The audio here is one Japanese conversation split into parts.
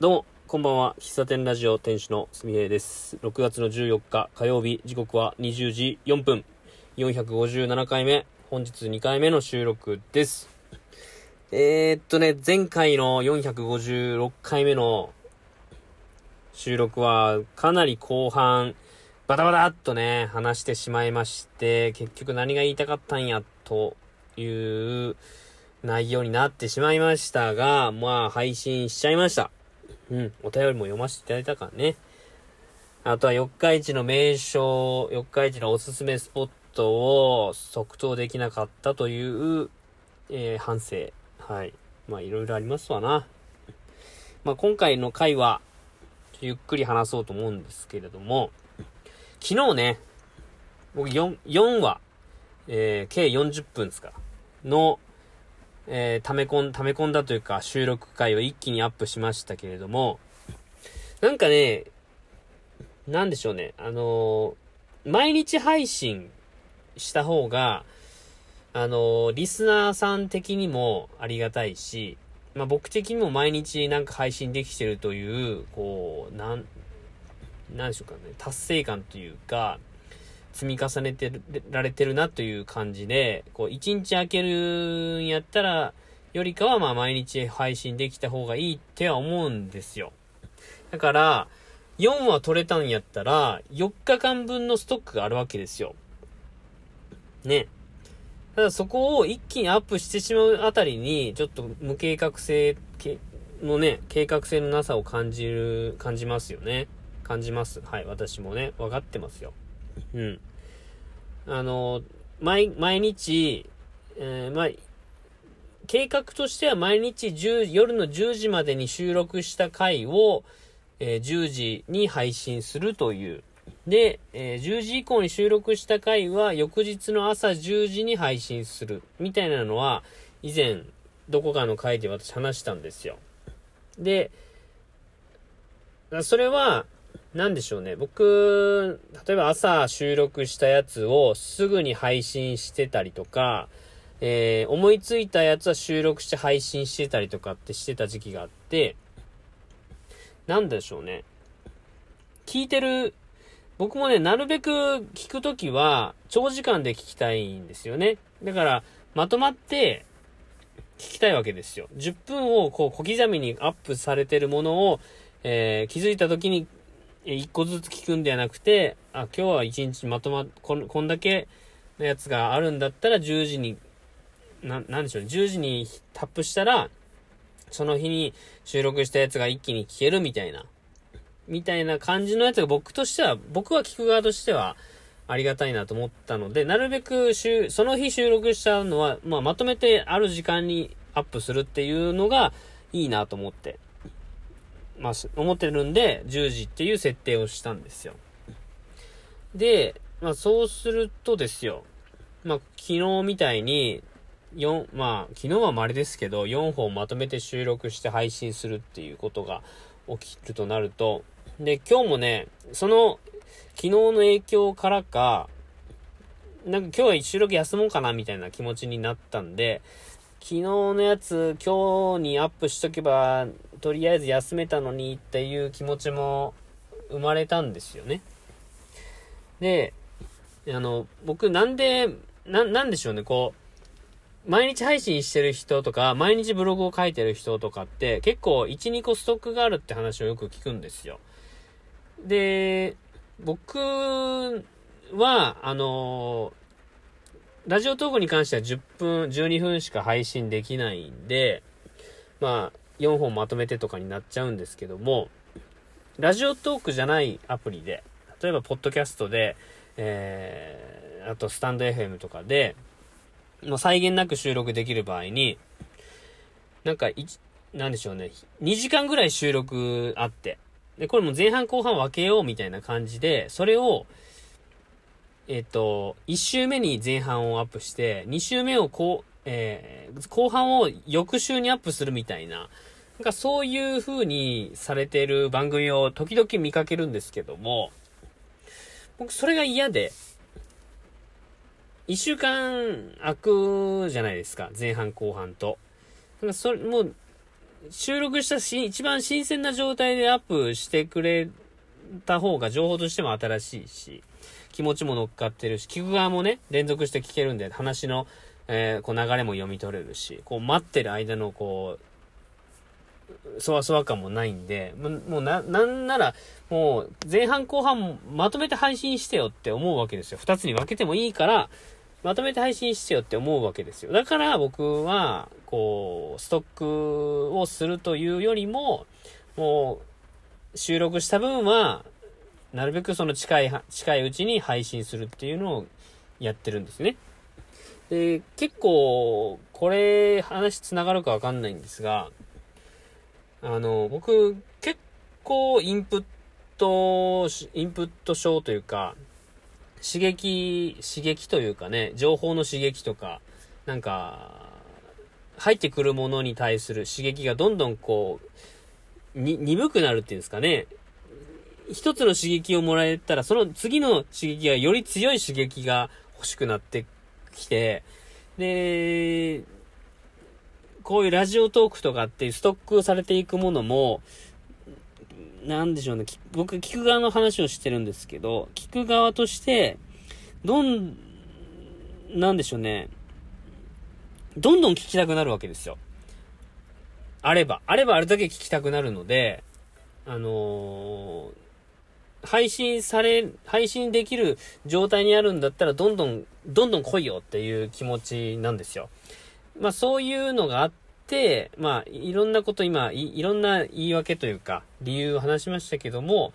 どうも、こんばんは。喫茶店ラジオ店主のすみへいです。6月の14日火曜日、時刻は20時4分。457回目、本日2回目の収録です。えー、っとね、前回の456回目の収録はかなり後半、バタバタっとね、話してしまいまして、結局何が言いたかったんや、という内容になってしまいましたが、まあ配信しちゃいました。うん、お便りも読ませていただいたからね。あとは四日市の名所、四日市のおすすめスポットを即答できなかったという、えー反省。はい。まあいろいろありますわな。まあ今回の回は、ゆっくり話そうと思うんですけれども、昨日ね、僕4、4話、えー計40分ですか、の、えー、溜め込ん、溜め込んだというか、収録回を一気にアップしましたけれども、なんかね、なんでしょうね、あのー毎日配信した方が、あのーリスナーさん的にもありがたいし、まあ、僕的にも毎日なんか配信できてるという、こう、なん、なんでしょうかね、達成感というか、積み重ねてられてるなという感じで、こう、一日空けるんやったら、よりかはまあ毎日配信できた方がいいっては思うんですよ。だから、4話取れたんやったら、4日間分のストックがあるわけですよ。ね。ただそこを一気にアップしてしまうあたりに、ちょっと無計画性のね、計画性のなさを感じる、感じますよね。感じます。はい、私もね、分かってますよ。うん。あの、毎、毎日、えーまあ、計画としては毎日10夜の10時までに収録した回を、えー10時に配信するという。で、えー10時以降に収録した回は翌日の朝10時に配信する。みたいなのは、以前、どこかの回で私話したんですよ。で、それは、なんでしょうね。僕、例えば朝収録したやつをすぐに配信してたりとか、えー思いついたやつは収録して配信してたりとかってしてた時期があって、なんでしょうね。聞いてる、僕もね、なるべく聞くときは、長時間で聞きたいんですよね。だから、まとまって、聞きたいわけですよ。10分をこう小刻みにアップされてるものを、えー気づいたときに、え1個ずつ聞くんではなくて、あ、今日は1日まとま、こんこんだけのやつがあるんだったら10時に、な、なんでしょうね、10時にタップしたら、その日に収録したやつが一気に聞けるみたいな、みたいな感じのやつが僕としては、僕は聞く側としては、ありがたいなと思ったので、なるべく週、その日収録したのは、まあ、まとめてある時間にアップするっていうのがいいなと思って、ま、思ってるんで、10時っていう設定をしたんですよ。で、まあ、そうするとですよ、まあ、昨日みたいに、4、まあ、昨日は稀ですけど、4本まとめて収録して配信するっていうことが起きるとなると、で、今日もね、その、昨日の影響からか、なんか今日は収録休もうかなみたいな気持ちになったんで、昨日のやつ今日にアップしとけば、とりあえず休めたのにっていう気持ちも生まれたんですよね。で、あの、僕なんで、な、なんでしょうね、こう、毎日配信してる人とか、毎日ブログを書いてる人とかって、結構1、2個ストックがあるって話をよく聞くんですよ。で、僕は、あのラジオトークに関しては10分、12分しか配信できないんで、まあ、4本まとめてとかになっちゃうんですけども、ラジオトークじゃないアプリで、例えば、ポッドキャストで、えー、あと、スタンド FM とかで、まあ、際限なく収録できる場合に、なんか、いなんでしょうね、2時間ぐらい収録あって、で、これも前半後半分けようみたいな感じで、それを、えっ、と、1週目に前半をアップして、2週目をこう、えー後半を翌週にアップするみたいな、なんかそういう風にされてる番組を時々見かけるんですけども、僕それが嫌で、1週間空くじゃないですか、前半後半と。なんかそれ、もう、収録したし、一番新鮮な状態でアップしてくれた方が情報としても新しいし、気持ちも乗っかってるし、聞く側もね、連続して聞けるんで、話の、えー、こう流れも読み取れるし、こう待ってる間のこう、そわそわ感もないんで、もうな、なんなら、もう前半後半まとめて配信してよって思うわけですよ。二つに分けてもいいから、まとめて配信してよって思うわけですよ。だから僕は、こう、ストックをするというよりも、もう、収録した分は、なるべくその近い、近いうちに配信するっていうのをやってるんですね。で、結構、これ、話繋がるかわかんないんですが、あの、僕、結構インプット、インプット症というか、刺激、刺激というかね、情報の刺激とか、なんか、入ってくるものに対する刺激がどんどんこう、に、鈍くなるっていうんですかね。一つの刺激をもらえたら、その次の刺激がより強い刺激が欲しくなってきて、で、こういうラジオトークとかっていうストックされていくものも、なんでしょうね。僕、聞く側の話をしてるんですけど、聞く側として、どん、なんでしょうね。どんどん聞きたくなるわけですよ。あれば。あればあれだけ聞きたくなるので、あのー、配信され、配信できる状態にあるんだったら、どんどん、どんどん来いよっていう気持ちなんですよ。まあそういうのがあって、、まあ、いろんなこと今い、いろんな言い訳というか、理由を話しましたけども、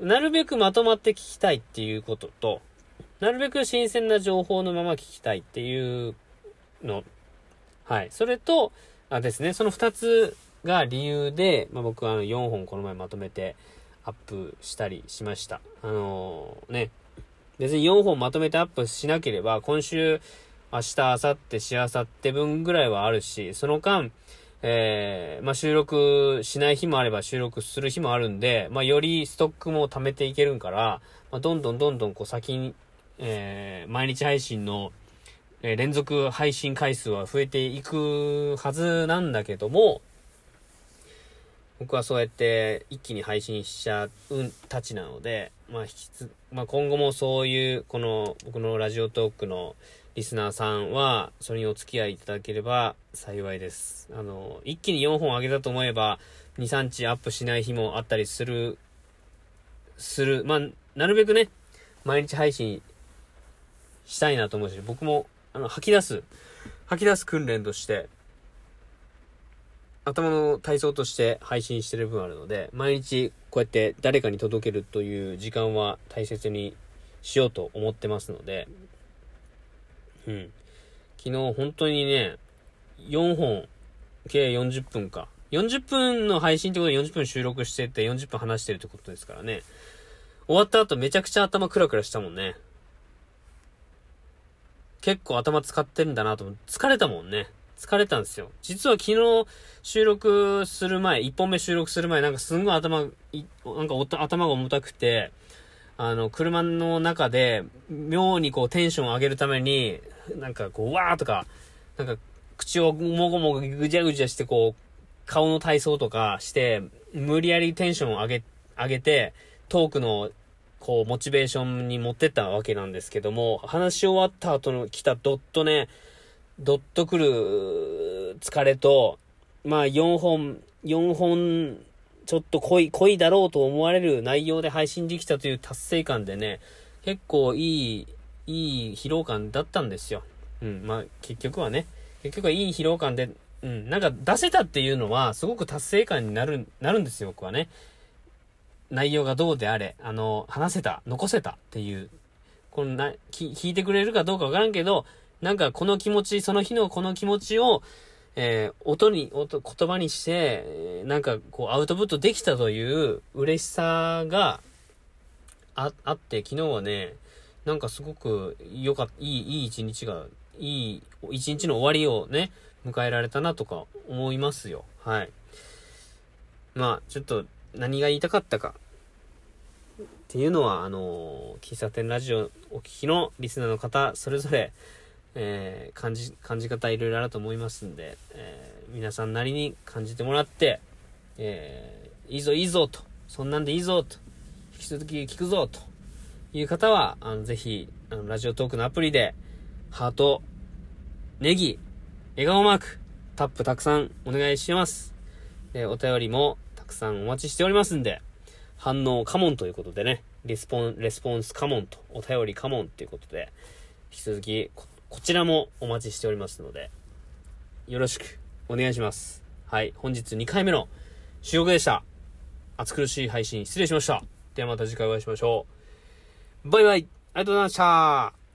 なるべくまとまって聞きたいっていうことと、なるべく新鮮な情報のまま聞きたいっていうの。はい。それと、あですね、その二つが理由で、まあ、僕は4本この前まとめてアップしたりしました。あのー、ね、別に4本まとめてアップしなければ、今週明日、明後日、しあさって分ぐらいはあるし、その間、えー、まあ、収録しない日もあれば収録する日もあるんで、まあ、よりストックも貯めていけるんから、まあ、どんどんどんどんこう先に、えー、毎日配信の、えー、連続配信回数は増えていくはずなんだけども、僕はそうやって一気に配信しちゃうたちなので、まあ、引きつ、まあ、今後もそういう、この僕のラジオトークのリスナーさんは、それにお付き合いいただければ幸いです。あの、一気に4本上げたと思えば、2、3日アップしない日もあったりする、する。まあ、なるべくね、毎日配信したいなと思うし、僕も、あの、吐き出す、吐き出す訓練として、頭の体操として配信してる分あるので、毎日こうやって誰かに届けるという時間は大切にしようと思ってますので、うん。昨日本当にね、4本、計40分か。40分の配信ってことで40分収録してて40分話してるってことですからね。終わった後めちゃくちゃ頭クラクラしたもんね。結構頭使ってるんだなと思って、疲れたもんね。疲れたんですよ。実は昨日収録する前、1本目収録する前、なんかすんごい頭、なんか頭が重たくて、あの、車の中で、妙にこうテンションを上げるために、なんかこう、わーとか、なんか、口をもごもごぐじゃぐじゃして、こう、顔の体操とかして、無理やりテンションを上げ、上げて、トークの、こう、モチベーションに持ってったわけなんですけども、話し終わった後の来たドットね、ドッとくる疲れと、まあ4本、4本、ちょっと濃い、濃いだろうと思われる内容で配信できたという達成感でね、結構いいいい疲労感だったんですよ。うん、まあ、結局はね、結局はいい疲労感で、うん、なんか出せたっていうのは、すごく達成感になる、なるんですよ、僕はね。内容がどうであれ、あの、話せた、残せたっていう、このな、聞いてくれるかどうかわからんけど、なんかこの気持ち、その日のこの気持ちを、えー、音に、音、言葉にして、なんかこうアウトプットできたという嬉しさがあ、あって、昨日はね、なんかすごく良かった、いい、いい一日が、いい一日の終わりをね、迎えられたなとか思いますよ。はい。まあ、ちょっと何が言いたかったかっていうのは、あの喫茶店ラジオお聞きのリスナーの方、それぞれ、えー、感じ、感じ方いろいろあると思いますんで、えー皆さんなりに感じてもらって、えー、いいぞいいぞと、そんなんでいいぞと、引き続き聞くぞという方は、あの、ぜひ、あの、ラジオトークのアプリで、ハート、ネギ、笑顔マーク、タップたくさんお願いします。で、お便りもたくさんお待ちしておりますんで、反応カモンということでね、レスポン、レスポンスカモンと、お便りカモンということで、引き続き、こちらもお待ちしておりますので、よろしくお願いします。はい、本日2回目の収録でした。暑苦しい配信失礼しました。ではまた次回お会いしましょう。バイバイありがとうございました